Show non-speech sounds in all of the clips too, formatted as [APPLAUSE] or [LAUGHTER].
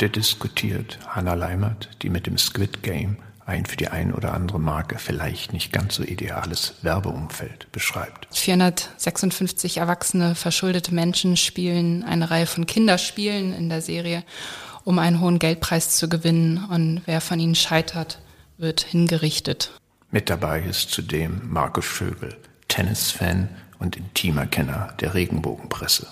Punkte diskutiert. Hannah Leimert, die mit dem Squid Game ein für die ein oder andere Marke vielleicht nicht ganz so ideales Werbeumfeld beschreibt. 456 erwachsene, verschuldete Menschen spielen eine Reihe von Kinderspielen in der Serie, um einen hohen Geldpreis zu gewinnen. Und wer von ihnen scheitert, wird hingerichtet. Mit dabei ist zudem Markus Schöbel, Tennisfan und intimer Kenner der Regenbogenpresse.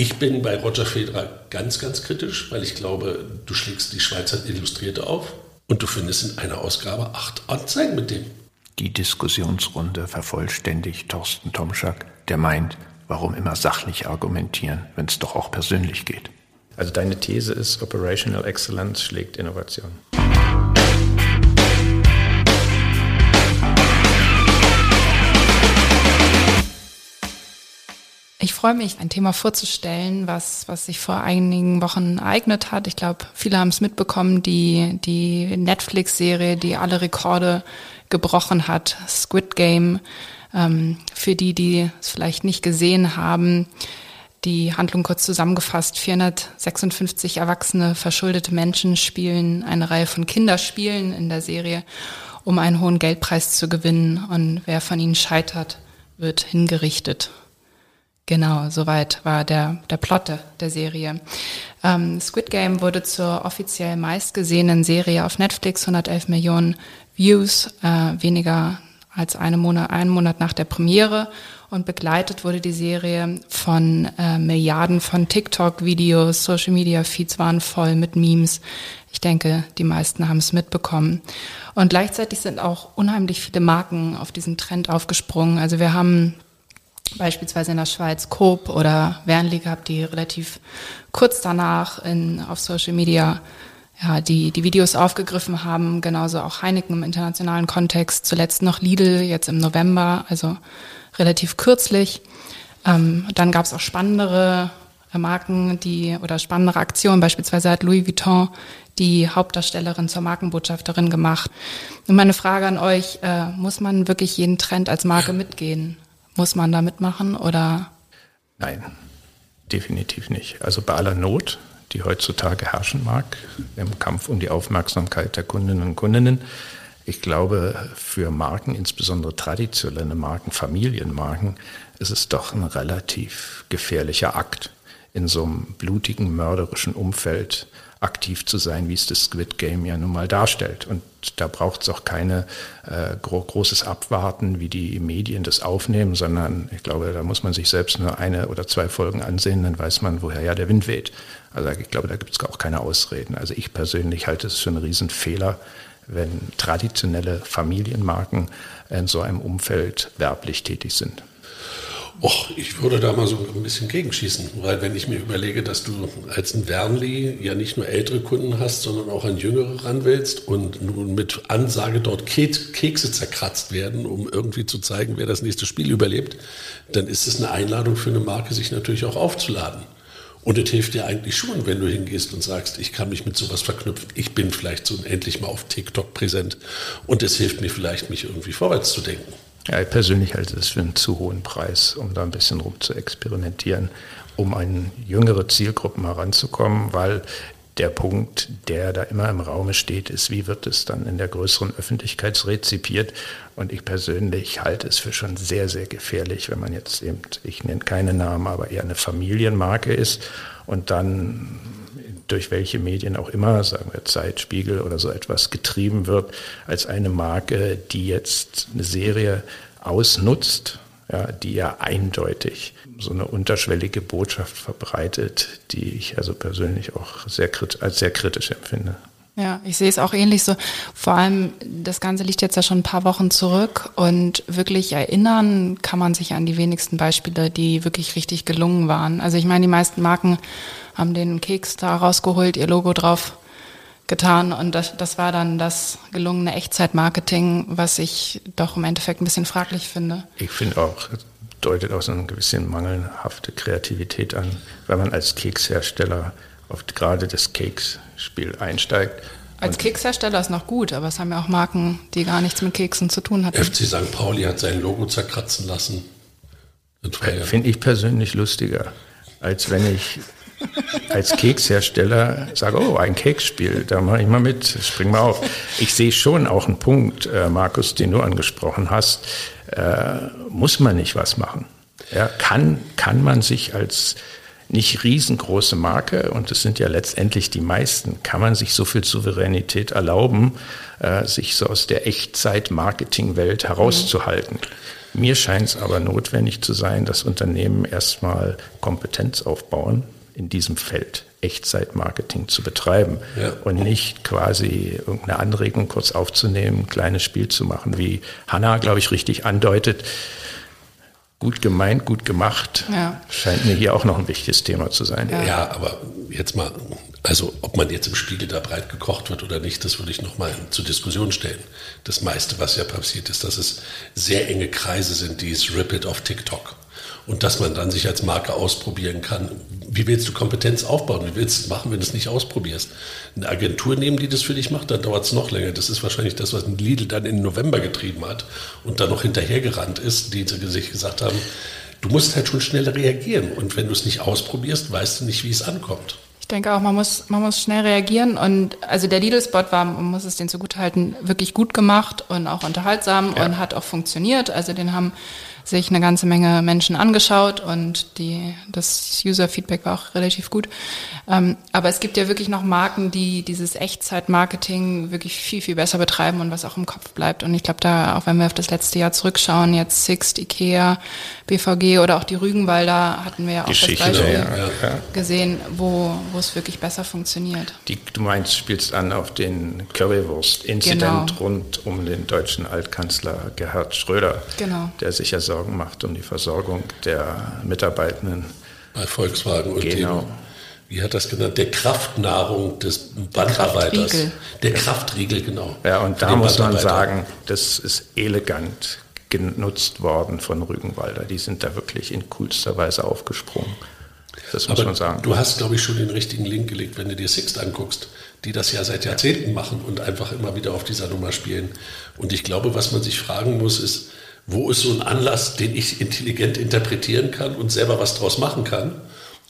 Ich bin bei Roger Federer ganz, ganz kritisch, weil ich glaube, du schlägst die Schweizer Illustrierte auf und du findest in einer Ausgabe acht Anzeigen mit dem. Die Diskussionsrunde vervollständigt Thorsten Tomschak, der meint, warum immer sachlich argumentieren, wenn es doch auch persönlich geht. Also deine These ist, Operational Excellence schlägt Innovation. Ich freue mich, ein Thema vorzustellen, was, was sich vor einigen Wochen ereignet hat. Ich glaube, viele haben es mitbekommen, die, die Netflix-Serie, die alle Rekorde gebrochen hat, Squid Game. Ähm, für die, die es vielleicht nicht gesehen haben, die Handlung kurz zusammengefasst. 456 erwachsene, verschuldete Menschen spielen eine Reihe von Kinderspielen in der Serie, um einen hohen Geldpreis zu gewinnen. Und wer von ihnen scheitert, wird hingerichtet. Genau, soweit war der, der Plot der Serie. Ähm, Squid Game wurde zur offiziell meistgesehenen Serie auf Netflix, 111 Millionen Views, äh, weniger als eine Monat, einen Monat nach der Premiere. Und begleitet wurde die Serie von äh, Milliarden von TikTok-Videos, Social-Media-Feeds waren voll mit Memes. Ich denke, die meisten haben es mitbekommen. Und gleichzeitig sind auch unheimlich viele Marken auf diesen Trend aufgesprungen. Also wir haben beispielsweise in der Schweiz Coop oder Wernli gehabt, die relativ kurz danach in, auf Social Media ja, die, die Videos aufgegriffen haben, genauso auch Heineken im internationalen Kontext, zuletzt noch Lidl jetzt im November, also relativ kürzlich. Ähm, dann gab es auch spannendere äh, Marken, die oder spannendere Aktionen, beispielsweise hat Louis Vuitton die Hauptdarstellerin zur Markenbotschafterin gemacht. Und meine Frage an euch, äh, muss man wirklich jeden Trend als Marke mitgehen? Muss man da mitmachen oder? Nein, definitiv nicht. Also bei aller Not, die heutzutage herrschen mag, im Kampf um die Aufmerksamkeit der Kundinnen und Kundinnen, ich glaube, für Marken, insbesondere traditionelle Marken, Familienmarken, ist es doch ein relativ gefährlicher Akt, in so einem blutigen, mörderischen Umfeld aktiv zu sein, wie es das Squid Game ja nun mal darstellt. Und da braucht es auch keine äh, gro großes Abwarten, wie die Medien das aufnehmen, sondern ich glaube, da muss man sich selbst nur eine oder zwei Folgen ansehen, dann weiß man, woher ja der Wind weht. Also ich glaube, da gibt es auch keine Ausreden. Also ich persönlich halte es für einen Riesenfehler, wenn traditionelle Familienmarken in so einem Umfeld werblich tätig sind. Och, ich würde da mal so ein bisschen gegenschießen, weil wenn ich mir überlege, dass du als ein Wernli ja nicht nur ältere Kunden hast, sondern auch an jüngere ran willst und nun mit Ansage dort Kekse zerkratzt werden, um irgendwie zu zeigen, wer das nächste Spiel überlebt, dann ist es eine Einladung für eine Marke, sich natürlich auch aufzuladen. Und es hilft dir eigentlich schon, wenn du hingehst und sagst, ich kann mich mit sowas verknüpfen. Ich bin vielleicht so endlich mal auf TikTok präsent. Und es hilft mir vielleicht, mich irgendwie vorwärts zu denken. Ja, ich persönlich halte es für einen zu hohen Preis, um da ein bisschen rum zu experimentieren, um an jüngere Zielgruppen heranzukommen, weil der Punkt, der da immer im Raume steht, ist, wie wird es dann in der größeren Öffentlichkeit rezipiert? Und ich persönlich halte es für schon sehr, sehr gefährlich, wenn man jetzt eben, ich nenne keine Namen, aber eher eine Familienmarke ist und dann durch welche Medien auch immer, sagen wir Zeit, Spiegel oder so etwas, getrieben wird, als eine Marke, die jetzt eine Serie ausnutzt, ja, die ja eindeutig so eine unterschwellige Botschaft verbreitet, die ich also persönlich auch sehr als sehr kritisch empfinde. Ja, ich sehe es auch ähnlich so. Vor allem, das Ganze liegt jetzt ja schon ein paar Wochen zurück und wirklich erinnern kann man sich an die wenigsten Beispiele, die wirklich richtig gelungen waren. Also ich meine, die meisten Marken haben den Keks da rausgeholt, ihr Logo drauf getan und das, das war dann das gelungene Echtzeitmarketing, was ich doch im Endeffekt ein bisschen fraglich finde. Ich finde auch, deutet auch so eine gewisse mangelhafte Kreativität an, weil man als Kekshersteller auf gerade das Keksspiel einsteigt. Als Kekshersteller ist noch gut, aber es haben ja auch Marken, die gar nichts mit Keksen zu tun hatten. FC St. Pauli hat sein Logo zerkratzen lassen. Finde ich persönlich lustiger, als wenn ich als Kekshersteller sage, oh, ein Keksspiel, da mache ich mal mit, spring mal auf. Ich sehe schon auch einen Punkt, äh, Markus, den du angesprochen hast. Äh, muss man nicht was machen? Ja, kann, kann man sich als nicht riesengroße Marke, und es sind ja letztendlich die meisten, kann man sich so viel Souveränität erlauben, äh, sich so aus der Echtzeit-Marketing-Welt herauszuhalten. Mhm. Mir scheint es aber notwendig zu sein, dass Unternehmen erstmal Kompetenz aufbauen in diesem Feld. Echtzeitmarketing zu betreiben ja. und nicht quasi irgendeine Anregung kurz aufzunehmen, ein kleines Spiel zu machen, wie Hanna, glaube ich, richtig andeutet gut gemeint, gut gemacht, ja. scheint mir hier auch noch ein wichtiges Thema zu sein. Ja. ja. aber jetzt mal, also ob man jetzt im Spiegel da breit gekocht wird oder nicht, das würde ich nochmal zur Diskussion stellen. Das meiste, was ja passiert ist, dass es sehr enge Kreise sind, die es Rip It auf TikTok und dass man dann sich als Marke ausprobieren kann. Wie willst du Kompetenz aufbauen? Wie willst du es machen, wenn du es nicht ausprobierst? Eine Agentur nehmen, die das für dich macht, dann dauert es noch länger. Das ist wahrscheinlich das, was Lidl dann im November getrieben hat und dann noch hinterhergerannt ist, die sich gesagt haben, du musst halt schon schnell reagieren. Und wenn du es nicht ausprobierst, weißt du nicht, wie es ankommt. Ich denke auch, man muss, man muss schnell reagieren. Und also der Lidl-Spot war, man muss es den zugutehalten, wirklich gut gemacht und auch unterhaltsam ja. und hat auch funktioniert. Also den haben sich eine ganze Menge Menschen angeschaut und die, das User-Feedback war auch relativ gut. Ähm, aber es gibt ja wirklich noch Marken, die dieses Echtzeit-Marketing wirklich viel, viel besser betreiben und was auch im Kopf bleibt. Und ich glaube, da, auch wenn wir auf das letzte Jahr zurückschauen, jetzt Sixt, Ikea, BVG oder auch die Rügenwalder, hatten wir ja auch Geschichte, das Beispiel ja, ja. gesehen, wo, wo es wirklich besser funktioniert. Die, du meinst, spielst an auf den Currywurst-Incident genau. rund um den deutschen Altkanzler Gerhard Schröder, genau. der sich ja Sorgen macht um die Versorgung der Mitarbeitenden. Bei Volkswagen und genau. Dem, wie hat das genannt, der Kraftnahrung des Bandarbeiters. Der, der Kraftriegel, genau. Ja, und da muss man sagen, das ist elegant genutzt worden von Rügenwalder. Die sind da wirklich in coolster Weise aufgesprungen. Das muss Aber man sagen. Du hast, glaube ich, schon den richtigen Link gelegt, wenn du dir Sixt anguckst, die das ja seit Jahrzehnten machen und einfach immer wieder auf dieser Nummer spielen. Und ich glaube, was man sich fragen muss, ist, wo ist so ein Anlass, den ich intelligent interpretieren kann und selber was draus machen kann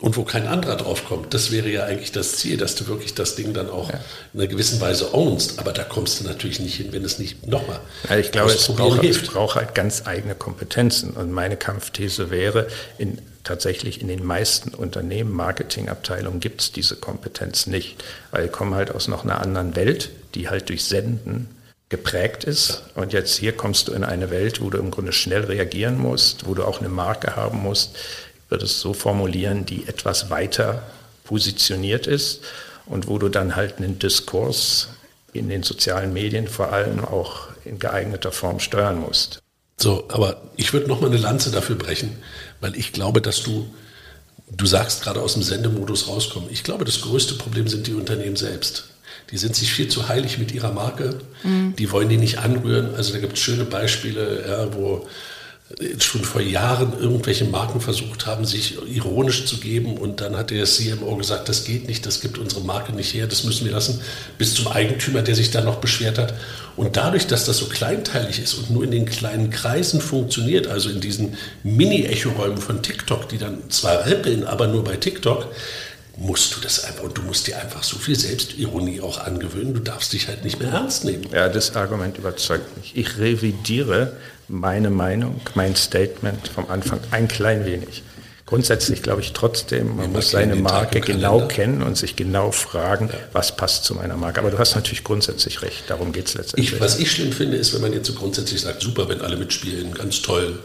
und wo kein anderer drauf kommt. Das wäre ja eigentlich das Ziel, dass du wirklich das Ding dann auch ja. in einer gewissen Weise ownst. Aber da kommst du natürlich nicht hin, wenn es nicht nochmal. Ja, ich glaube, es braucht, es braucht halt ganz eigene Kompetenzen. Und meine Kampfthese wäre, in, tatsächlich in den meisten Unternehmen, Marketingabteilungen gibt es diese Kompetenz nicht, weil die kommen halt aus noch einer anderen Welt, die halt durch Senden geprägt ist. Und jetzt hier kommst du in eine Welt, wo du im Grunde schnell reagieren musst, wo du auch eine Marke haben musst, ich würde es so formulieren, die etwas weiter positioniert ist und wo du dann halt einen Diskurs in den sozialen Medien vor allem auch in geeigneter Form steuern musst. So, aber ich würde noch mal eine Lanze dafür brechen, weil ich glaube, dass du, du sagst gerade aus dem Sendemodus rauskommen. Ich glaube, das größte Problem sind die Unternehmen selbst. Die sind sich viel zu heilig mit ihrer Marke. Mhm. Die wollen die nicht anrühren. Also da gibt es schöne Beispiele, ja, wo schon vor Jahren irgendwelche Marken versucht haben, sich ironisch zu geben und dann hat der CMO gesagt, das geht nicht, das gibt unsere Marke nicht her, das müssen wir lassen, bis zum Eigentümer, der sich dann noch beschwert hat. Und dadurch, dass das so kleinteilig ist und nur in den kleinen Kreisen funktioniert, also in diesen Mini-Echo-Räumen von TikTok, die dann zwar rippeln, aber nur bei TikTok, musst du das einfach und du musst dir einfach so viel Selbstironie auch angewöhnen. Du darfst dich halt nicht mehr ernst nehmen. Ja, das Argument überzeugt mich. Ich revidiere meine Meinung, mein Statement vom Anfang ein klein wenig. Grundsätzlich glaube ich trotzdem, man muss seine Marke genau kennen und sich genau fragen, ja. was passt zu meiner Marke. Aber du hast natürlich grundsätzlich recht, darum geht es letztendlich. Ich, was ich schlimm finde, ist, wenn man jetzt so grundsätzlich sagt, super, wenn alle mitspielen, ganz toll.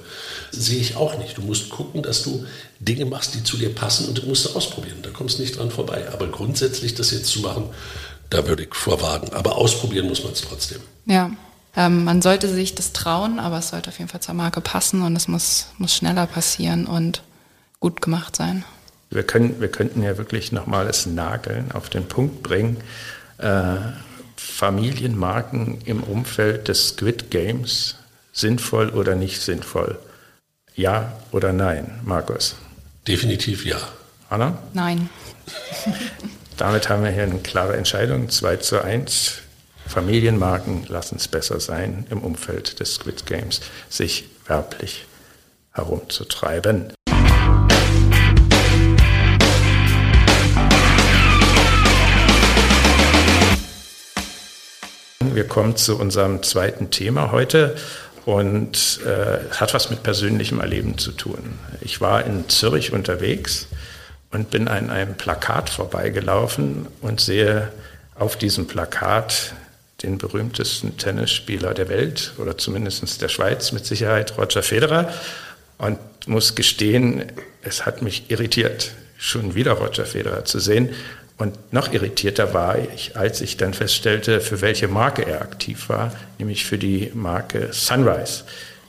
Sehe ich auch nicht. Du musst gucken, dass du Dinge machst, die zu dir passen und du musst ausprobieren. Da kommst du nicht dran vorbei. Aber grundsätzlich das jetzt zu machen, da würde ich vorwagen. Aber ausprobieren muss man es trotzdem. Ja, ähm, man sollte sich das trauen, aber es sollte auf jeden Fall zur Marke passen und es muss, muss schneller passieren und gut gemacht sein. Wir, können, wir könnten ja wirklich nochmal das Nageln auf den Punkt bringen. Äh, Familienmarken im Umfeld des Squid Games, sinnvoll oder nicht sinnvoll? Ja oder nein, Markus? Definitiv ja. Anna? Nein. [LAUGHS] Damit haben wir hier eine klare Entscheidung, 2 zu 1. Familienmarken lassen es besser sein, im Umfeld des Squid Games sich werblich herumzutreiben. Wir kommen zu unserem zweiten Thema heute und äh, hat was mit persönlichem Erleben zu tun. Ich war in Zürich unterwegs und bin an einem Plakat vorbeigelaufen und sehe auf diesem Plakat den berühmtesten Tennisspieler der Welt oder zumindest der Schweiz mit Sicherheit, Roger Federer. Und muss gestehen, es hat mich irritiert, schon wieder Roger Federer zu sehen. Und noch irritierter war ich, als ich dann feststellte, für welche Marke er aktiv war, nämlich für die Marke Sunrise.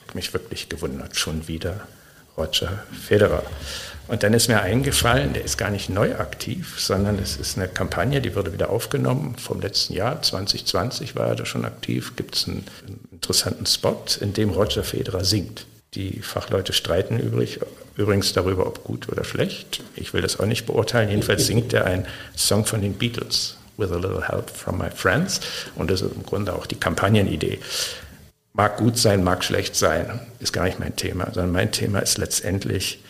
Ich mich wirklich gewundert, schon wieder Roger Federer. Und dann ist mir eingefallen, der ist gar nicht neu aktiv, sondern es ist eine Kampagne, die wurde wieder aufgenommen vom letzten Jahr, 2020 war er da schon aktiv, gibt es einen interessanten Spot, in dem Roger Federer singt. Die Fachleute streiten übrig, übrigens darüber, ob gut oder schlecht. Ich will das auch nicht beurteilen. Jedenfalls singt er einen Song von den Beatles, With a Little Help from My Friends. Und das ist im Grunde auch die Kampagnenidee. Mag gut sein, mag schlecht sein, ist gar nicht mein Thema, sondern mein Thema ist letztendlich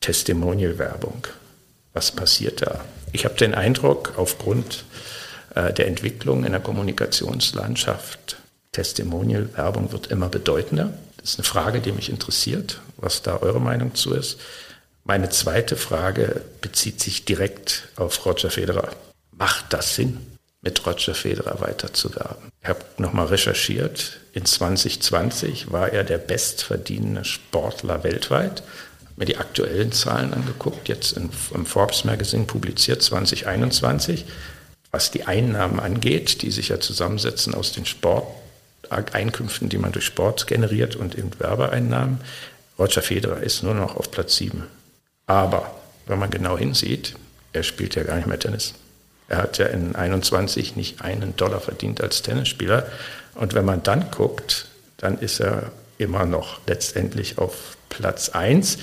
Testimonial-Werbung. Was passiert da? Ich habe den Eindruck, aufgrund äh, der Entwicklung in der Kommunikationslandschaft, Testimonial-Werbung wird immer bedeutender. Das ist eine Frage, die mich interessiert, was da eure Meinung zu ist. Meine zweite Frage bezieht sich direkt auf Roger Federer. Macht das Sinn, mit Roger Federer weiterzuwerben? Ich habe nochmal recherchiert. In 2020 war er der bestverdienende Sportler weltweit. Habe mir die aktuellen Zahlen angeguckt, jetzt im Forbes Magazine publiziert 2021. Was die Einnahmen angeht, die sich ja zusammensetzen aus den Sport Einkünften, die man durch Sport generiert und eben Werbeeinnahmen. Roger Federer ist nur noch auf Platz 7. Aber wenn man genau hinsieht, er spielt ja gar nicht mehr Tennis. Er hat ja in 21 nicht einen Dollar verdient als Tennisspieler. Und wenn man dann guckt, dann ist er immer noch letztendlich auf Platz 1,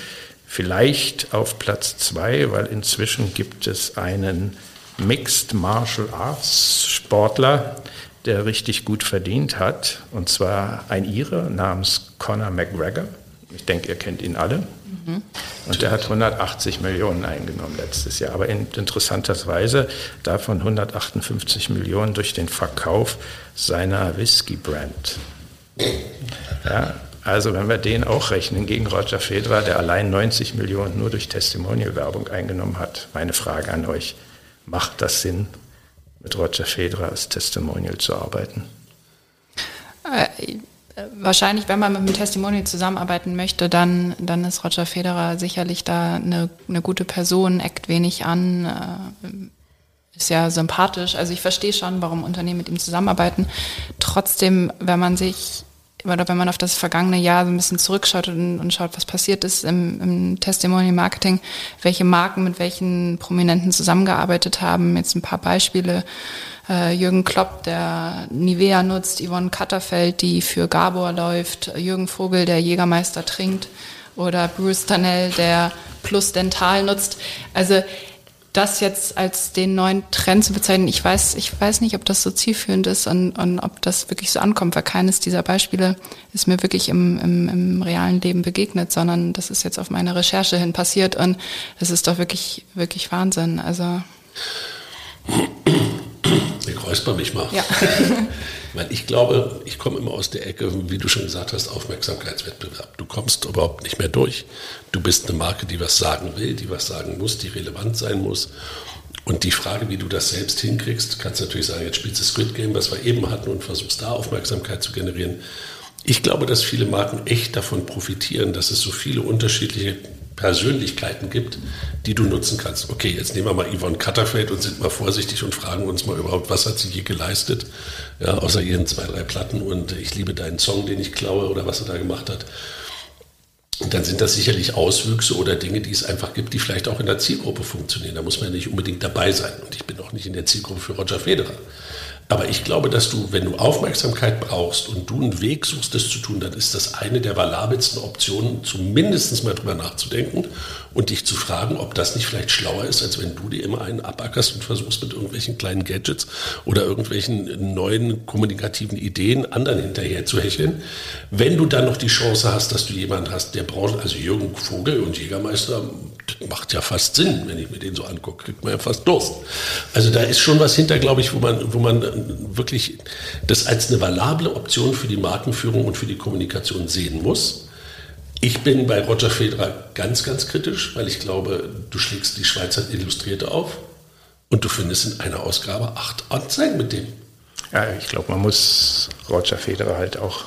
vielleicht auf Platz 2, weil inzwischen gibt es einen Mixed Martial Arts Sportler, der richtig gut verdient hat, und zwar ein Ire namens Conor McGregor. Ich denke, ihr kennt ihn alle. Mhm. Und der hat 180 Millionen eingenommen letztes Jahr. Aber in, interessanterweise davon 158 Millionen durch den Verkauf seiner Whisky-Brand. Ja, also wenn wir den auch rechnen gegen Roger Federer, der allein 90 Millionen nur durch Testimonial-Werbung eingenommen hat. Meine Frage an euch, macht das Sinn? Mit Roger Federer als Testimonial zu arbeiten? Äh, wahrscheinlich, wenn man mit einem Testimonial zusammenarbeiten möchte, dann, dann ist Roger Federer sicherlich da eine, eine gute Person, eckt wenig an, äh, ist ja sympathisch. Also ich verstehe schon, warum Unternehmen mit ihm zusammenarbeiten. Trotzdem, wenn man sich oder wenn man auf das vergangene Jahr so ein bisschen zurückschaut und, und schaut, was passiert ist im, im Testimonial Marketing, welche Marken mit welchen Prominenten zusammengearbeitet haben. Jetzt ein paar Beispiele. Äh, Jürgen Klopp, der Nivea nutzt, Yvonne Katterfeld, die für Gabor läuft, Jürgen Vogel, der Jägermeister trinkt oder Bruce Danell, der Plus Dental nutzt. Also das jetzt als den neuen Trend zu bezeichnen, ich weiß, ich weiß nicht, ob das so zielführend ist und, und ob das wirklich so ankommt, weil keines dieser Beispiele ist mir wirklich im, im, im realen Leben begegnet, sondern das ist jetzt auf meine Recherche hin passiert und das ist doch wirklich, wirklich Wahnsinn. Also. Ich räusper mich mal. Ja. [LAUGHS] Weil ich glaube, ich komme immer aus der Ecke, wie du schon gesagt hast, Aufmerksamkeitswettbewerb. Du kommst überhaupt nicht mehr durch. Du bist eine Marke, die was sagen will, die was sagen muss, die relevant sein muss. Und die Frage, wie du das selbst hinkriegst, kannst du natürlich sagen, jetzt spielst du Squid Game, was wir eben hatten, und versuchst da Aufmerksamkeit zu generieren. Ich glaube, dass viele Marken echt davon profitieren, dass es so viele unterschiedliche Persönlichkeiten gibt, die du nutzen kannst. Okay, jetzt nehmen wir mal Yvonne Katterfeld und sind mal vorsichtig und fragen uns mal überhaupt, was hat sie je geleistet, ja, außer ihren zwei, drei Platten und ich liebe deinen Song, den ich klaue oder was er da gemacht hat. Und dann sind das sicherlich Auswüchse oder Dinge, die es einfach gibt, die vielleicht auch in der Zielgruppe funktionieren. Da muss man ja nicht unbedingt dabei sein. Und ich bin auch nicht in der Zielgruppe für Roger Federer. Aber ich glaube, dass du, wenn du Aufmerksamkeit brauchst und du einen Weg suchst, das zu tun, dann ist das eine der valabelsten Optionen, zumindest mal drüber nachzudenken und dich zu fragen, ob das nicht vielleicht schlauer ist, als wenn du dir immer einen abackerst und versuchst mit irgendwelchen kleinen Gadgets oder irgendwelchen neuen kommunikativen Ideen anderen hinterher zu hecheln. Wenn du dann noch die Chance hast, dass du jemanden hast, der braucht, also Jürgen Vogel und Jägermeister, das macht ja fast Sinn, wenn ich mir den so angucke, kriegt man ja fast Durst. Also da ist schon was hinter, glaube ich, wo man, wo man wirklich das als eine valable Option für die Markenführung und für die Kommunikation sehen muss. Ich bin bei Roger Federer ganz, ganz kritisch, weil ich glaube, du schlägst die Schweizer Illustrierte auf und du findest in einer Ausgabe acht Anzeigen mit dem. Ja, ich glaube, man muss Roger Federer halt auch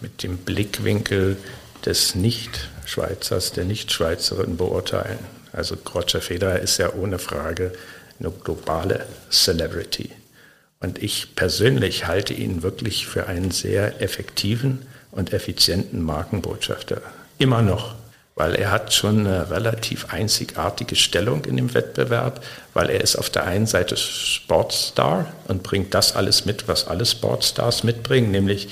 mit dem Blickwinkel des Nicht-Schweizers, der Nicht-Schweizerin beurteilen. Also Roger Federer ist ja ohne Frage eine globale Celebrity. Und ich persönlich halte ihn wirklich für einen sehr effektiven und effizienten Markenbotschafter. Immer noch weil er hat schon eine relativ einzigartige Stellung in dem Wettbewerb, weil er ist auf der einen Seite Sportstar und bringt das alles mit, was alle Sportstars mitbringen, nämlich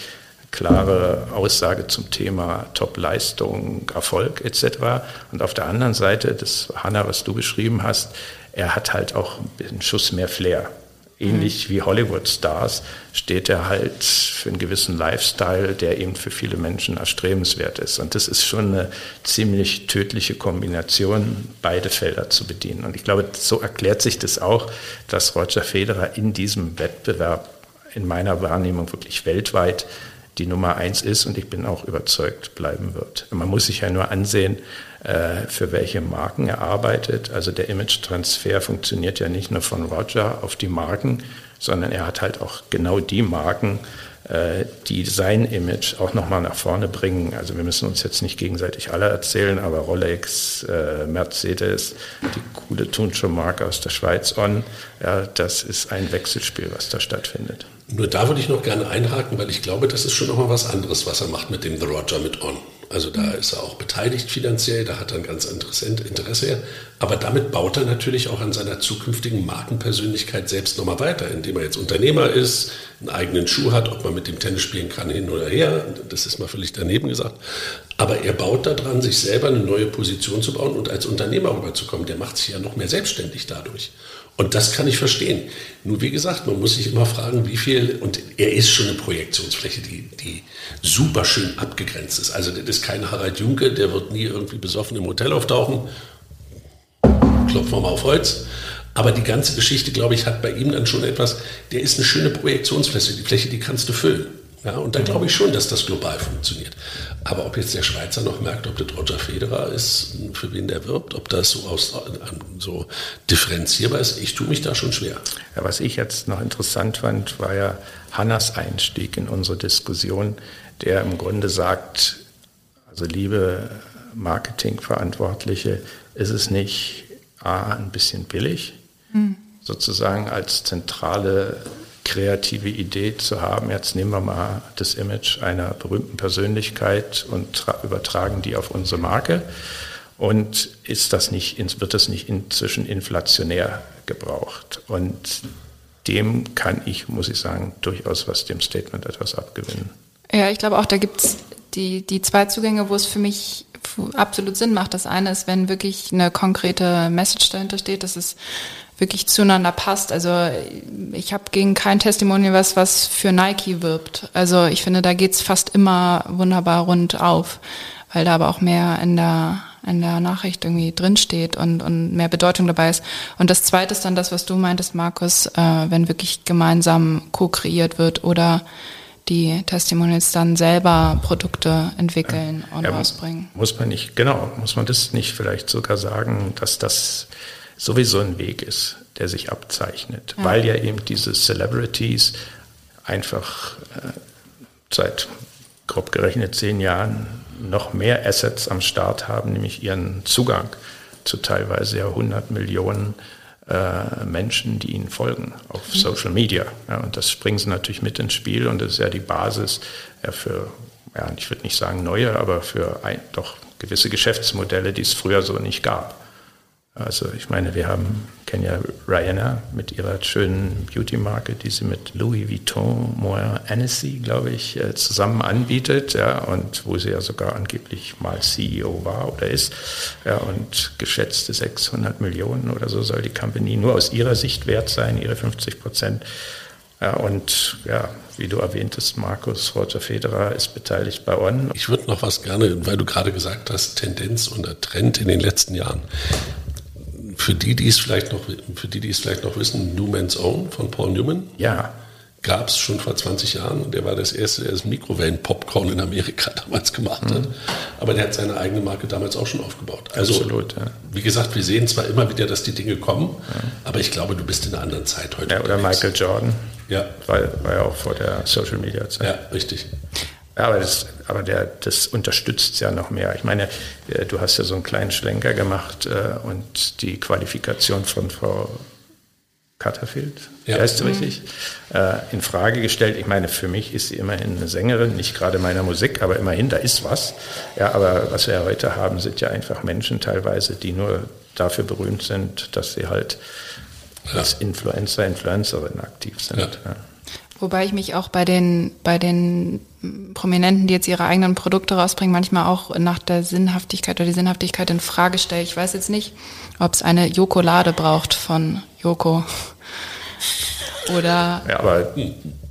klare Aussage zum Thema Top-Leistung, Erfolg etc. Und auf der anderen Seite, das Hanna, was du beschrieben hast, er hat halt auch einen Schuss mehr Flair ähnlich wie Hollywood-Stars, steht er halt für einen gewissen Lifestyle, der eben für viele Menschen erstrebenswert ist. Und das ist schon eine ziemlich tödliche Kombination, beide Felder zu bedienen. Und ich glaube, so erklärt sich das auch, dass Roger Federer in diesem Wettbewerb in meiner Wahrnehmung wirklich weltweit die Nummer eins ist und ich bin auch überzeugt bleiben wird. Man muss sich ja nur ansehen, für welche Marken er arbeitet. Also der Image-Transfer funktioniert ja nicht nur von Roger auf die Marken, sondern er hat halt auch genau die Marken, äh, die sein Image auch nochmal nach vorne bringen. Also wir müssen uns jetzt nicht gegenseitig alle erzählen, aber Rolex, äh, Mercedes, die coole Tuncho-Marke aus der Schweiz On, ja, das ist ein Wechselspiel, was da stattfindet. Nur da würde ich noch gerne einhaken, weil ich glaube, das ist schon nochmal was anderes, was er macht mit dem The Roger mit On. Also da ist er auch beteiligt finanziell, da hat er ein ganz interessant Interesse. Aber damit baut er natürlich auch an seiner zukünftigen Markenpersönlichkeit selbst nochmal weiter, indem er jetzt Unternehmer ist, einen eigenen Schuh hat, ob man mit dem Tennis spielen kann, hin oder her. Das ist mal völlig daneben gesagt. Aber er baut daran, sich selber eine neue Position zu bauen und als Unternehmer rüberzukommen. Der macht sich ja noch mehr selbstständig dadurch. Und das kann ich verstehen. Nur wie gesagt, man muss sich immer fragen, wie viel, und er ist schon eine Projektionsfläche, die, die super schön abgegrenzt ist. Also das ist kein Harald Junke, der wird nie irgendwie besoffen im Hotel auftauchen. Klopfen wir mal auf Holz. Aber die ganze Geschichte, glaube ich, hat bei ihm dann schon etwas, der ist eine schöne Projektionsfläche. Die Fläche, die kannst du füllen. Ja, und da glaube ich schon, dass das global funktioniert. Aber ob jetzt der Schweizer noch merkt, ob das Roger Federer ist, für wen der wirbt, ob das so, aus, so differenzierbar ist, ich tue mich da schon schwer. Ja, was ich jetzt noch interessant fand, war ja Hannas Einstieg in unsere Diskussion, der im Grunde sagt, also liebe Marketingverantwortliche, ist es nicht A, ein bisschen billig, hm. sozusagen als zentrale kreative Idee zu haben, jetzt nehmen wir mal das Image einer berühmten Persönlichkeit und übertragen die auf unsere Marke. Und ist das nicht, wird das nicht inzwischen inflationär gebraucht? Und dem kann ich, muss ich sagen, durchaus was dem Statement etwas abgewinnen. Ja, ich glaube auch, da gibt es die, die zwei Zugänge, wo es für mich absolut Sinn macht. Das eine ist, wenn wirklich eine konkrete Message dahinter steht, dass es wirklich zueinander passt. Also ich habe gegen kein Testimonial was, was für Nike wirbt. Also ich finde, da geht's fast immer wunderbar rund auf, weil da aber auch mehr in der in der Nachricht irgendwie drinsteht und, und mehr Bedeutung dabei ist. Und das Zweite ist dann das, was du meintest, Markus, äh, wenn wirklich gemeinsam co-kreiert wird oder die Testimonials dann selber Produkte entwickeln und ja, ausbringen. Muss man nicht, genau, muss man das nicht vielleicht sogar sagen, dass das sowieso ein Weg ist, der sich abzeichnet, ja. weil ja eben diese Celebrities einfach äh, seit grob gerechnet zehn Jahren noch mehr Assets am Start haben, nämlich ihren Zugang zu teilweise ja 100 Millionen äh, Menschen, die ihnen folgen auf mhm. Social Media. Ja, und das bringen sie natürlich mit ins Spiel und das ist ja die Basis ja, für, ja, ich würde nicht sagen neue, aber für ein, doch gewisse Geschäftsmodelle, die es früher so nicht gab. Also ich meine, wir haben, kennen ja Rihanna mit ihrer schönen Beauty-Marke, die sie mit Louis Vuitton Moët Hennessy, glaube ich, äh, zusammen anbietet, ja, und wo sie ja sogar angeblich mal CEO war oder ist, ja, und geschätzte 600 Millionen oder so soll die Company nur aus ihrer Sicht wert sein, ihre 50 Prozent. Ja, und ja, wie du erwähntest, Markus Roger Federer ist beteiligt bei On. Ich würde noch was gerne, weil du gerade gesagt hast, Tendenz oder Trend in den letzten Jahren für die, die es vielleicht noch, für die, die es vielleicht noch wissen, Newman's Own von Paul Newman. Ja. gab es schon vor 20 Jahren und der war das erste, der das Mikrowellen-Popcorn in Amerika [LAUGHS] damals gemacht hat. Mhm. Aber der hat seine eigene Marke damals auch schon aufgebaut. Also, Absolut, ja. wie gesagt, wir sehen zwar immer wieder, dass die Dinge kommen, ja. aber ich glaube, du bist in einer anderen Zeit heute. Ja, oder unterwegs. Michael Jordan. Ja. War, war ja auch vor der Social Media Zeit. Ja, richtig. Ja, aber, das, aber der, das unterstützt ja noch mehr. Ich meine, äh, du hast ja so einen kleinen Schlenker gemacht äh, und die Qualifikation von Frau Cutterfield, ja. heißt sie mhm. richtig, äh, in Frage gestellt. Ich meine, für mich ist sie immerhin eine Sängerin, nicht gerade meiner Musik, aber immerhin, da ist was. Ja, aber was wir ja heute haben, sind ja einfach Menschen teilweise, die nur dafür berühmt sind, dass sie halt ja. als Influencer, Influencerin aktiv sind. Ja. Wobei ich mich auch bei den, bei den Prominenten, die jetzt ihre eigenen Produkte rausbringen, manchmal auch nach der Sinnhaftigkeit oder die Sinnhaftigkeit in Frage stelle. Ich weiß jetzt nicht, ob es eine Jokolade braucht von Joko. Oder. Ja, aber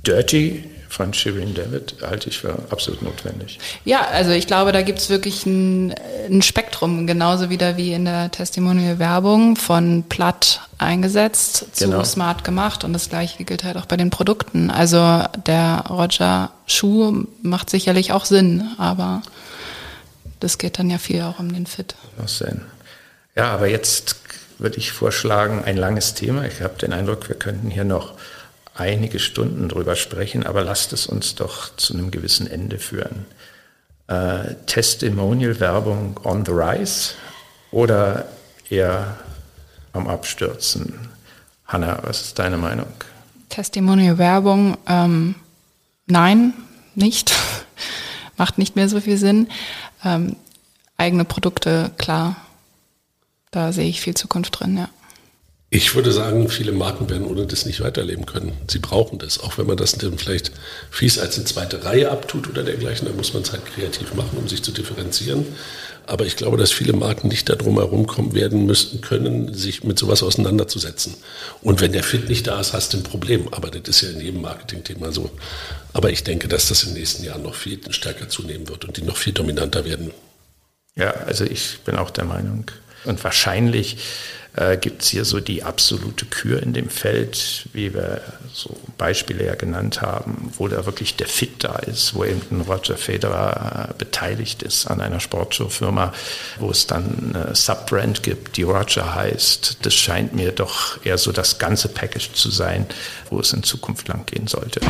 Dirty von Shirin David halte ich für absolut notwendig. Ja, also ich glaube, da gibt es wirklich ein, ein, Spektrum, genauso wieder wie in der Testimonial-Werbung, von platt eingesetzt zu genau. smart gemacht und das gleiche gilt halt auch bei den Produkten. Also der Roger Schuh macht sicherlich auch Sinn, aber das geht dann ja viel auch um den Fit. Was denn? Ja, aber jetzt würde ich vorschlagen, ein langes Thema. Ich habe den Eindruck, wir könnten hier noch einige Stunden drüber sprechen, aber lasst es uns doch zu einem gewissen Ende führen. Äh, Testimonial-Werbung on the rise oder eher am Abstürzen? Hanna, was ist deine Meinung? Testimonial-Werbung, ähm, nein, nicht. [LAUGHS] Macht nicht mehr so viel Sinn. Ähm, eigene Produkte, klar, da sehe ich viel Zukunft drin, ja. Ich würde sagen, viele Marken werden ohne das nicht weiterleben können. Sie brauchen das, auch wenn man das dann vielleicht fies als eine zweite Reihe abtut oder dergleichen, dann muss man es halt kreativ machen, um sich zu differenzieren. Aber ich glaube, dass viele Marken nicht darum herumkommen werden müssten können, sich mit sowas auseinanderzusetzen. Und wenn der Fit nicht da ist, hast du ein Problem. Aber das ist ja in jedem Marketingthema so. Aber ich denke, dass das in den nächsten Jahren noch viel stärker zunehmen wird und die noch viel dominanter werden. Ja, also ich bin auch der Meinung. Und wahrscheinlich äh, gibt es hier so die absolute Kür in dem Feld, wie wir so Beispiele ja genannt haben, wo da wirklich der Fit da ist, wo eben ein Roger Federer äh, beteiligt ist an einer Sportschuhfirma, wo es dann eine Subbrand gibt, die Roger heißt. Das scheint mir doch eher so das ganze Package zu sein, wo es in Zukunft lang gehen sollte.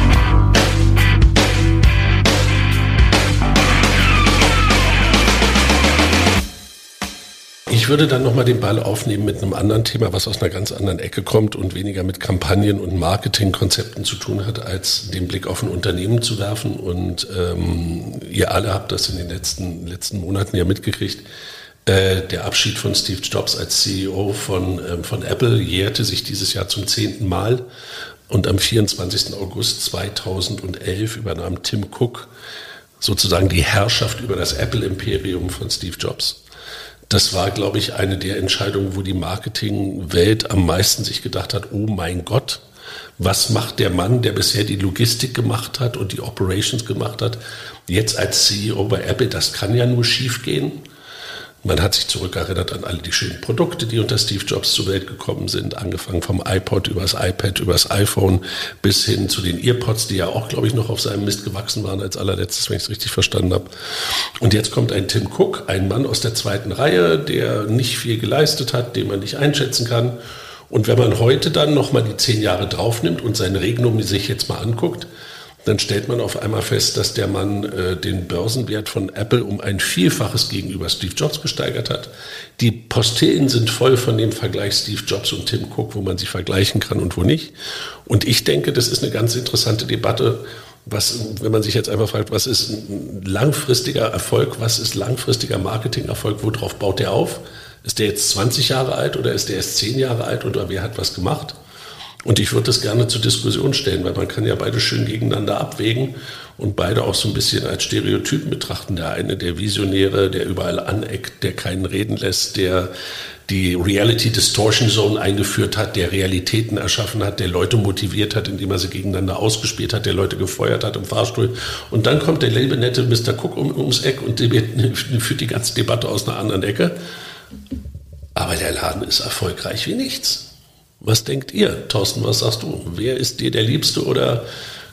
Ich würde dann nochmal den Ball aufnehmen mit einem anderen Thema, was aus einer ganz anderen Ecke kommt und weniger mit Kampagnen und Marketingkonzepten zu tun hat, als den Blick auf ein Unternehmen zu werfen. Und ähm, ihr alle habt das in den letzten, letzten Monaten ja mitgekriegt. Äh, der Abschied von Steve Jobs als CEO von, ähm, von Apple jährte sich dieses Jahr zum zehnten Mal. Und am 24. August 2011 übernahm Tim Cook sozusagen die Herrschaft über das Apple-Imperium von Steve Jobs das war, glaube ich, eine der Entscheidungen, wo die Marketingwelt am meisten sich gedacht hat, oh mein Gott, was macht der Mann, der bisher die Logistik gemacht hat und die Operations gemacht hat, jetzt als CEO bei Apple, das kann ja nur schief gehen. Man hat sich zurückerinnert an alle die schönen Produkte, die unter Steve Jobs zur Welt gekommen sind, angefangen vom iPod über das iPad, über das iPhone bis hin zu den Earpods, die ja auch, glaube ich, noch auf seinem Mist gewachsen waren als allerletztes, wenn ich es richtig verstanden habe. Und jetzt kommt ein Tim Cook, ein Mann aus der zweiten Reihe, der nicht viel geleistet hat, den man nicht einschätzen kann. Und wenn man heute dann nochmal die zehn Jahre draufnimmt und sein Regnum sich jetzt mal anguckt, dann stellt man auf einmal fest, dass der Mann äh, den Börsenwert von Apple um ein Vielfaches gegenüber Steve Jobs gesteigert hat. Die Postillen sind voll von dem Vergleich Steve Jobs und Tim Cook, wo man sie vergleichen kann und wo nicht. Und ich denke, das ist eine ganz interessante Debatte. Was, wenn man sich jetzt einfach fragt, was ist ein langfristiger Erfolg, was ist langfristiger Marketingerfolg, worauf baut der auf? Ist der jetzt 20 Jahre alt oder ist der erst 10 Jahre alt oder wer hat was gemacht? Und ich würde das gerne zur Diskussion stellen, weil man kann ja beide schön gegeneinander abwägen und beide auch so ein bisschen als Stereotypen betrachten. Der eine, der Visionäre, der überall aneckt, der keinen reden lässt, der die Reality Distortion Zone eingeführt hat, der Realitäten erschaffen hat, der Leute motiviert hat, indem er sie gegeneinander ausgespielt hat, der Leute gefeuert hat im Fahrstuhl. Und dann kommt der liebe nette Mr. Cook um, ums Eck und [LAUGHS] führt die ganze Debatte aus einer anderen Ecke. Aber der Laden ist erfolgreich wie nichts. Was denkt ihr, Thorsten? Was sagst du? Wer ist dir der Liebste oder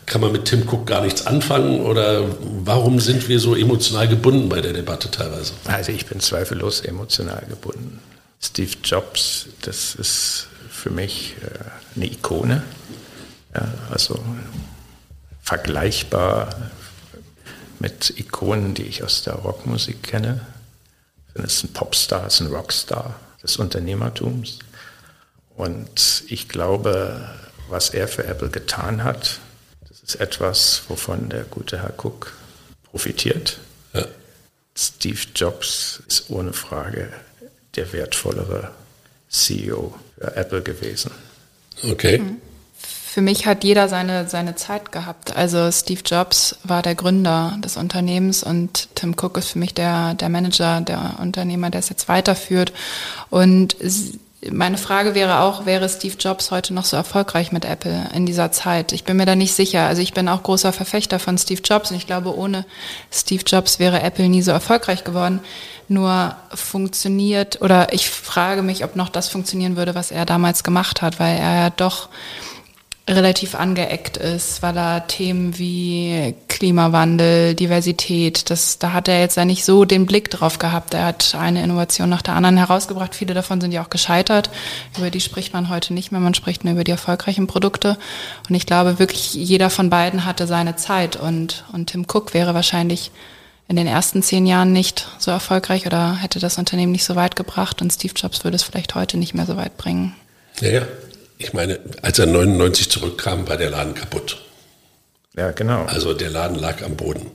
kann man mit Tim Cook gar nichts anfangen oder warum sind wir so emotional gebunden bei der Debatte teilweise? Also ich bin zweifellos emotional gebunden. Steve Jobs, das ist für mich äh, eine Ikone. Also vergleichbar mit Ikonen, die ich aus der Rockmusik kenne. Das ist ein Popstar, ist ein Rockstar des Unternehmertums. Und ich glaube, was er für Apple getan hat, das ist etwas, wovon der gute Herr Cook profitiert. Ja. Steve Jobs ist ohne Frage der wertvollere CEO für Apple gewesen. Okay. Mhm. Für mich hat jeder seine, seine Zeit gehabt. Also Steve Jobs war der Gründer des Unternehmens und Tim Cook ist für mich der, der Manager, der Unternehmer, der es jetzt weiterführt. Und meine Frage wäre auch, wäre Steve Jobs heute noch so erfolgreich mit Apple in dieser Zeit? Ich bin mir da nicht sicher. Also ich bin auch großer Verfechter von Steve Jobs und ich glaube, ohne Steve Jobs wäre Apple nie so erfolgreich geworden. Nur funktioniert, oder ich frage mich, ob noch das funktionieren würde, was er damals gemacht hat, weil er ja doch relativ angeeckt ist, weil er Themen wie Klimawandel, Diversität, das, da hat er jetzt ja nicht so den Blick drauf gehabt. Er hat eine Innovation nach der anderen herausgebracht. Viele davon sind ja auch gescheitert. Über die spricht man heute nicht mehr. Man spricht nur über die erfolgreichen Produkte. Und ich glaube wirklich, jeder von beiden hatte seine Zeit und, und Tim Cook wäre wahrscheinlich in den ersten zehn Jahren nicht so erfolgreich oder hätte das Unternehmen nicht so weit gebracht und Steve Jobs würde es vielleicht heute nicht mehr so weit bringen. Ja, ja ich meine, als er 99 zurückkam, war der Laden kaputt. Ja, genau. Also der Laden lag am Boden.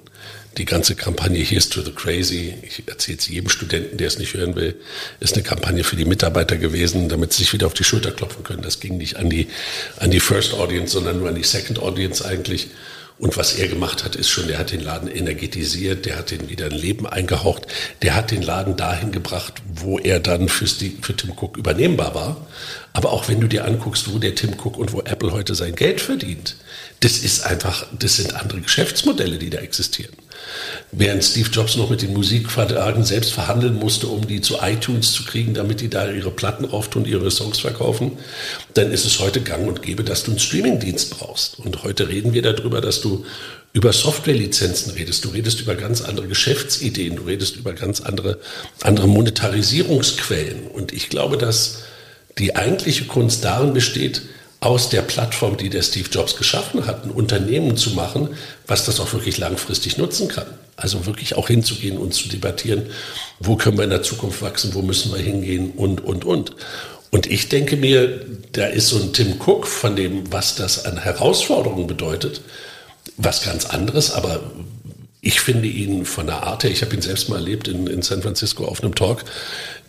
Die ganze Kampagne Here's to the Crazy, ich erzähle es jedem Studenten, der es nicht hören will, ist eine Kampagne für die Mitarbeiter gewesen, damit sie sich wieder auf die Schulter klopfen können. Das ging nicht an die, an die First Audience, sondern nur an die Second Audience eigentlich. Und was er gemacht hat, ist schon, der hat den Laden energetisiert, der hat den wieder ein Leben eingehaucht, der hat den Laden dahin gebracht, wo er dann für, für Tim Cook übernehmbar war. Aber auch wenn du dir anguckst, wo der Tim Cook und wo Apple heute sein Geld verdient, das ist einfach, das sind andere Geschäftsmodelle, die da existieren. Während Steve Jobs noch mit den Musikverlagen selbst verhandeln musste, um die zu iTunes zu kriegen, damit die da ihre Platten auftun, ihre Songs verkaufen, dann ist es heute gang und gäbe, dass du einen Streamingdienst brauchst. Und heute reden wir darüber, dass du über Softwarelizenzen redest, du redest über ganz andere Geschäftsideen, du redest über ganz andere, andere Monetarisierungsquellen. Und ich glaube, dass die eigentliche Kunst darin besteht, aus der Plattform, die der Steve Jobs geschaffen hat, ein Unternehmen zu machen, was das auch wirklich langfristig nutzen kann. Also wirklich auch hinzugehen und zu debattieren, wo können wir in der Zukunft wachsen, wo müssen wir hingehen und, und, und. Und ich denke mir, da ist so ein Tim Cook von dem, was das an Herausforderungen bedeutet, was ganz anderes, aber ich finde ihn von der Art her, ich habe ihn selbst mal erlebt in, in San Francisco auf einem Talk,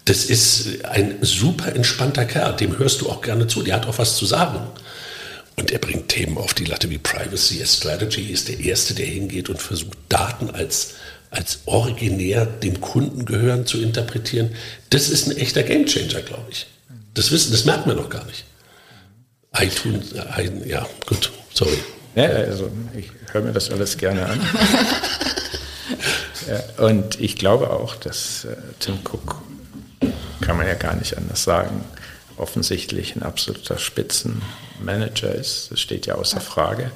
das ist ein super entspannter Kerl, dem hörst du auch gerne zu, der hat auch was zu sagen. Und er bringt Themen auf die Latte wie Privacy as Strategy, ist der Erste, der hingeht und versucht, Daten als, als originär dem Kunden gehören zu interpretieren. Das ist ein echter Gamechanger, glaube ich. Das wissen, das merken wir noch gar nicht. iTunes, ja, gut, sorry. Ja, also ich höre mir das alles gerne an. [LAUGHS] ja, und ich glaube auch, dass äh, Tim Cook kann man ja gar nicht anders sagen, offensichtlich ein absoluter Spitzenmanager ist. Das steht ja außer Frage.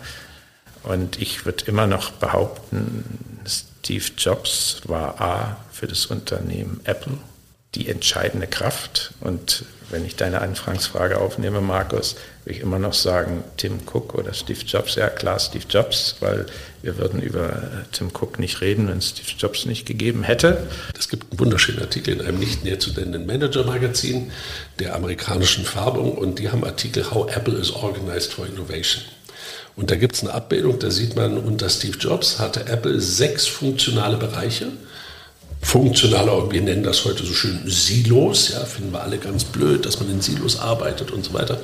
Und ich würde immer noch behaupten, Steve Jobs war A für das Unternehmen Apple die entscheidende Kraft. Und wenn ich deine Anfangsfrage aufnehme, Markus, würde ich immer noch sagen, Tim Cook oder Steve Jobs. Ja, klar, Steve Jobs, weil wir würden über Tim Cook nicht reden, wenn es Steve Jobs nicht gegeben hätte. Es gibt einen wunderschönen Artikel in einem nicht näher zu nennenden Manager-Magazin der amerikanischen Farbung und die haben Artikel How Apple is Organized for Innovation. Und da gibt es eine Abbildung, da sieht man, unter Steve Jobs hatte Apple sechs funktionale Bereiche funktionaler, wir nennen das heute so schön Silos, ja, finden wir alle ganz blöd, dass man in Silos arbeitet und so weiter.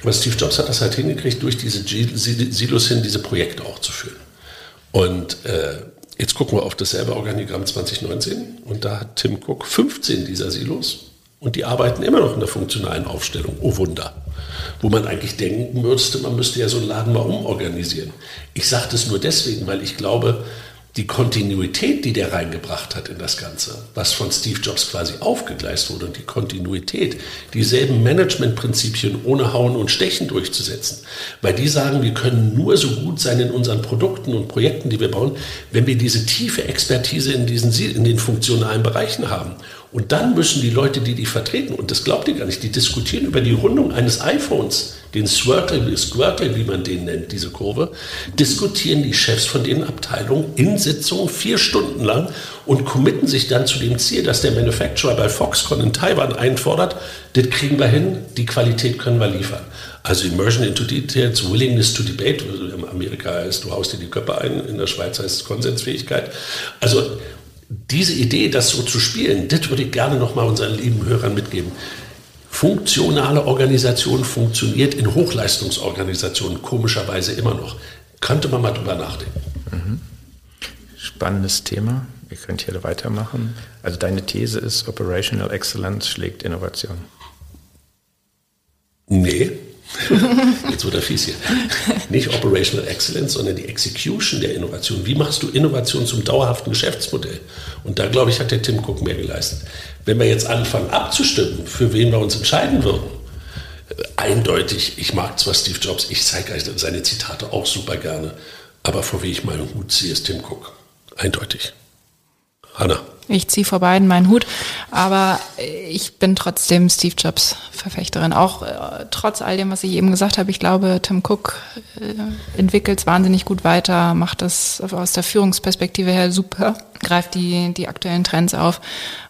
Aber Steve Jobs hat das halt hingekriegt, durch diese Silos hin diese Projekte auch zu führen. Und äh, jetzt gucken wir auf dasselbe Organigramm 2019 und da hat Tim Cook 15 dieser Silos und die arbeiten immer noch in der funktionalen Aufstellung. Oh Wunder. Wo man eigentlich denken müsste, man müsste ja so einen Laden mal umorganisieren. Ich sage das nur deswegen, weil ich glaube, die Kontinuität, die der reingebracht hat in das Ganze, was von Steve Jobs quasi aufgegleist wurde und die Kontinuität, dieselben Managementprinzipien ohne Hauen und Stechen durchzusetzen. Weil die sagen, wir können nur so gut sein in unseren Produkten und Projekten, die wir bauen, wenn wir diese tiefe Expertise in, diesen, in den funktionalen Bereichen haben. Und dann müssen die Leute, die die vertreten, und das glaubt ihr gar nicht, die diskutieren über die Rundung eines iPhones, den Squirtle, wie man den nennt, diese Kurve, diskutieren die Chefs von den Abteilungen in Sitzungen vier Stunden lang und committen sich dann zu dem Ziel, dass der Manufacturer bei Foxconn in Taiwan einfordert, das kriegen wir hin, die Qualität können wir liefern. Also Immersion into Details, Willingness to Debate, in Amerika heißt, du haust dir die Köpfe ein, in der Schweiz heißt es Konsensfähigkeit. Also diese Idee, das so zu spielen, das würde ich gerne nochmal unseren lieben Hörern mitgeben. Funktionale Organisation funktioniert in Hochleistungsorganisationen komischerweise immer noch. Könnte man mal drüber nachdenken. Mhm. Spannendes Thema. Wir können hier weitermachen. Also deine These ist, Operational Excellence schlägt Innovation. Nee, [LAUGHS] Jetzt wird er fies hier. Nicht Operational Excellence, sondern die Execution der Innovation. Wie machst du Innovation zum dauerhaften Geschäftsmodell? Und da, glaube ich, hat der Tim Cook mehr geleistet. Wenn wir jetzt anfangen abzustimmen, für wen wir uns entscheiden würden, eindeutig, ich mag zwar Steve Jobs, ich zeige euch seine Zitate auch super gerne, aber vor wie ich meinen Hut ziehe, ist Tim Cook. Eindeutig. Hanna. Ich ziehe vor beiden meinen Hut, aber ich bin trotzdem Steve Jobs Verfechterin. Auch äh, trotz all dem, was ich eben gesagt habe, ich glaube, Tim Cook äh, entwickelt es wahnsinnig gut weiter, macht das aus der Führungsperspektive her super, greift die, die aktuellen Trends auf,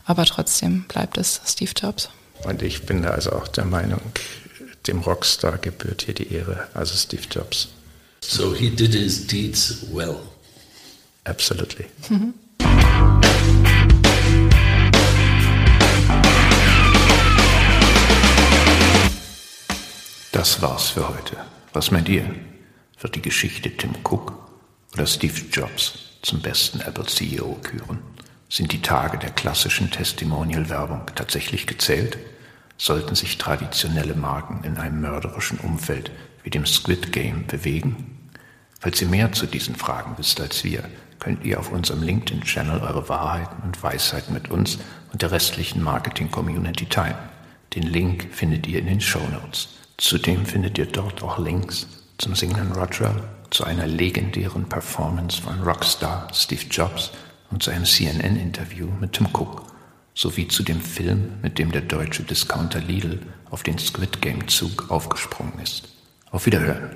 aber trotzdem bleibt es Steve Jobs. Und ich bin da also auch der Meinung, dem Rockstar gebührt hier die Ehre, also Steve Jobs. So he did his deeds well. Absolutely. Mhm. Das war's für heute. Was meint ihr? Wird die Geschichte Tim Cook oder Steve Jobs zum besten Apple CEO küren? Sind die Tage der klassischen Testimonial-Werbung tatsächlich gezählt? Sollten sich traditionelle Marken in einem mörderischen Umfeld wie dem Squid Game bewegen? Falls ihr mehr zu diesen Fragen wisst als wir, könnt ihr auf unserem LinkedIn-Channel eure Wahrheiten und Weisheiten mit uns und der restlichen Marketing-Community teilen. Den Link findet ihr in den Show Notes. Zudem findet ihr dort auch Links zum singenden Roger, zu einer legendären Performance von Rockstar Steve Jobs und zu einem CNN-Interview mit Tim Cook sowie zu dem Film, mit dem der deutsche Discounter Lidl auf den Squid Game Zug aufgesprungen ist. Auf Wiederhören.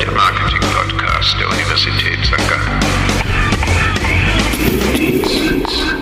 Der Marketing Podcast der Universität St. Peace.